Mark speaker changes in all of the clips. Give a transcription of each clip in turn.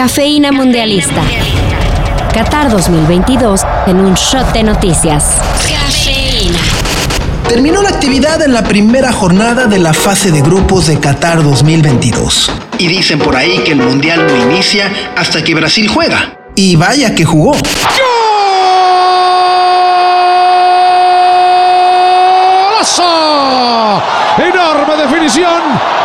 Speaker 1: Cafeína Mundialista. Qatar 2022 en un shot de noticias. Cafeína.
Speaker 2: Terminó la actividad en la primera jornada de la fase de grupos de Qatar 2022. Y dicen por ahí que el Mundial no inicia hasta que Brasil juega. Y vaya que jugó.
Speaker 3: Enorme definición.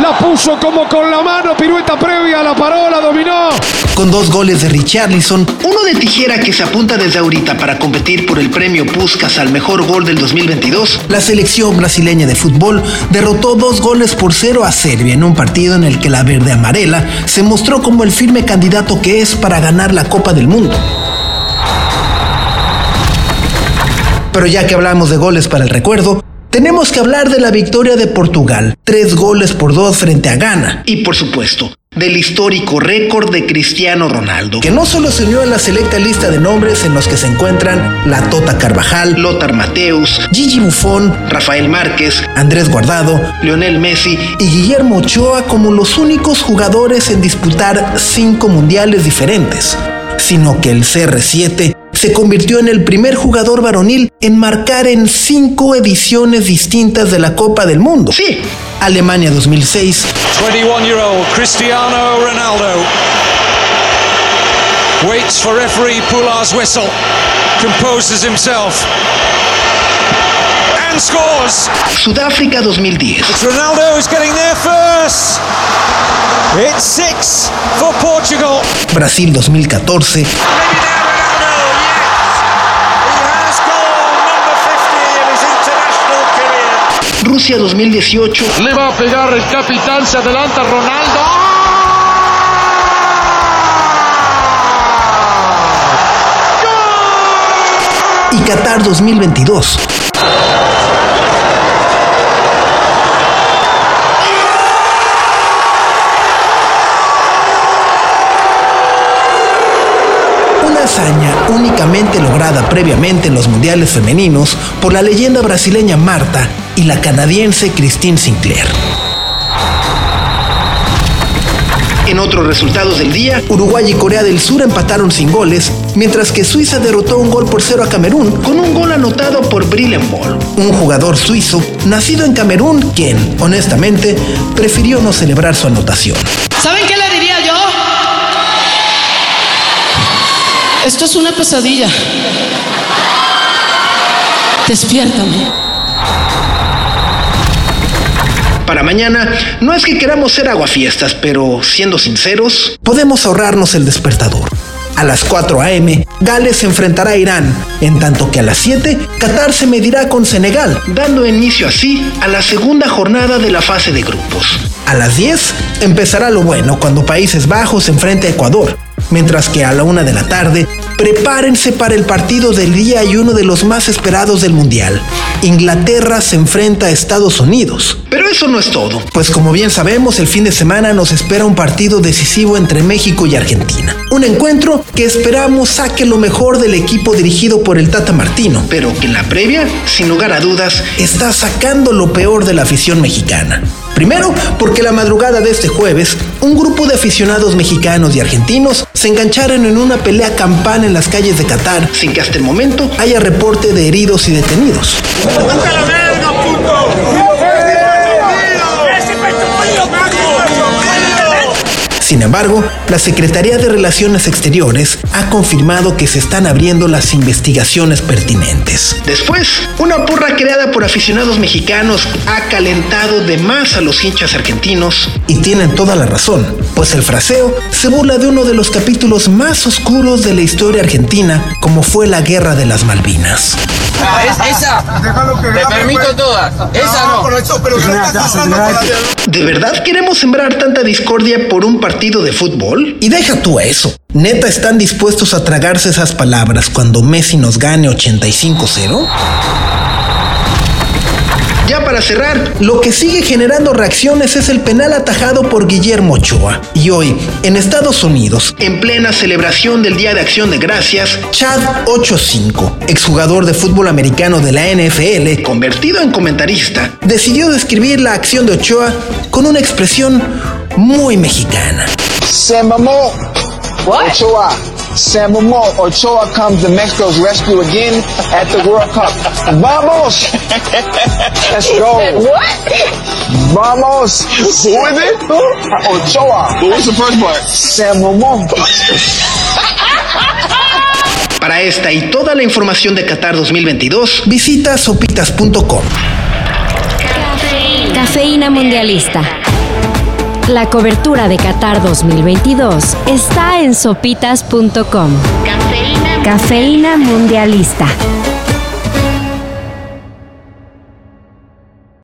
Speaker 3: La puso como con la mano, pirueta previa, la paró, la dominó.
Speaker 2: Con dos goles de Richarlison, uno de tijera que se apunta desde ahorita para competir por el premio Puskas al mejor gol del 2022, la selección brasileña de fútbol derrotó dos goles por cero a Serbia en un partido en el que la verde amarela se mostró como el firme candidato que es para ganar la Copa del Mundo. Pero ya que hablamos de goles para el recuerdo, tenemos que hablar de la victoria de Portugal, tres goles por dos frente a Ghana. Y por supuesto, del histórico récord de Cristiano Ronaldo, que no solo se unió a la selecta lista de nombres en los que se encuentran la Tota Carvajal, Lothar Mateus, Gigi Buffon, Rafael Márquez, Andrés Guardado, Lionel Messi y Guillermo Ochoa como los únicos jugadores en disputar cinco mundiales diferentes, sino que el CR7 se convirtió en el primer jugador varonil en marcar en cinco ediciones distintas de la Copa del Mundo. Sí, Alemania 2006,
Speaker 4: 21-year-old Cristiano Ronaldo waits for referee Pular's whistle, composes himself, and scores.
Speaker 2: Sudáfrica 2010,
Speaker 4: It's Ronaldo who's getting there first. It's six for Portugal.
Speaker 2: Brasil 2014, Rusia 2018,
Speaker 3: Le va a pegar el capitán, se adelanta Ronaldo.
Speaker 2: y Qatar 2022. Una hazaña únicamente lograda previamente en los mundiales femeninos por la leyenda brasileña Marta y la canadiense Christine Sinclair. En otros resultados del día, Uruguay y Corea del Sur empataron sin goles, mientras que Suiza derrotó un gol por cero a Camerún con un gol anotado por Brillen Ball, un jugador suizo nacido en Camerún quien, honestamente, prefirió no celebrar su anotación.
Speaker 5: ¿Saben qué le diría yo? Esto es una pesadilla. Despiértame.
Speaker 2: Para mañana, no es que queramos ser aguafiestas, pero siendo sinceros, podemos ahorrarnos el despertador. A las 4 a.m., Gales se enfrentará a Irán, en tanto que a las 7, Qatar se medirá con Senegal, dando inicio así a la segunda jornada de la fase de grupos. A las 10, empezará lo bueno cuando Países Bajos se enfrente a Ecuador, mientras que a la 1 de la tarde, prepárense para el partido del día y uno de los más esperados del Mundial. Inglaterra se enfrenta a Estados Unidos. Pero eso no es todo, pues como bien sabemos, el fin de semana nos espera un partido decisivo entre México y Argentina. Un encuentro que esperamos saque lo mejor del equipo dirigido por el Tata Martino, pero que en la previa, sin lugar a dudas, está sacando lo peor de la afición mexicana. Primero, porque la madrugada de este jueves, un grupo de aficionados mexicanos y argentinos se engancharon en una pelea campal en las calles de Qatar, sin que hasta el momento haya reporte de heridos y detenidos. Sin embargo, la Secretaría de Relaciones Exteriores ha confirmado que se están abriendo las investigaciones pertinentes. Después, una porra creada por aficionados mexicanos ha calentado de más a los hinchas argentinos y tienen toda la razón, pues el fraseo se burla de uno de los capítulos más oscuros de la historia argentina, como fue la Guerra de las Malvinas.
Speaker 6: Es esa. Te permito todas. Esa no.
Speaker 2: ¿De verdad queremos sembrar tanta discordia por un partido de fútbol? Y deja tú eso. ¿Neta están dispuestos a tragarse esas palabras cuando Messi nos gane 85-0? Ya para cerrar, lo que sigue generando reacciones es el penal atajado por Guillermo Ochoa. Y hoy, en Estados Unidos, en plena celebración del Día de Acción de Gracias, Chad 85, exjugador de fútbol americano de la NFL, convertido en comentarista, decidió describir la acción de Ochoa con una expresión muy mexicana.
Speaker 7: Se mamó. Ochoa. Se mamó. Ochoa comes to Mexico's rescue again at the World Cup. Vamos. Let's go.
Speaker 6: What?
Speaker 7: Vamos.
Speaker 6: Who is it?
Speaker 7: Ochoa.
Speaker 6: What was the first part?
Speaker 7: Se mamó.
Speaker 2: Para esta y toda la información de Qatar 2022, visita sopitas.com.
Speaker 1: Cafeína Mundialista. La cobertura de Qatar 2022 está en sopitas.com. Cafeína Mundialista.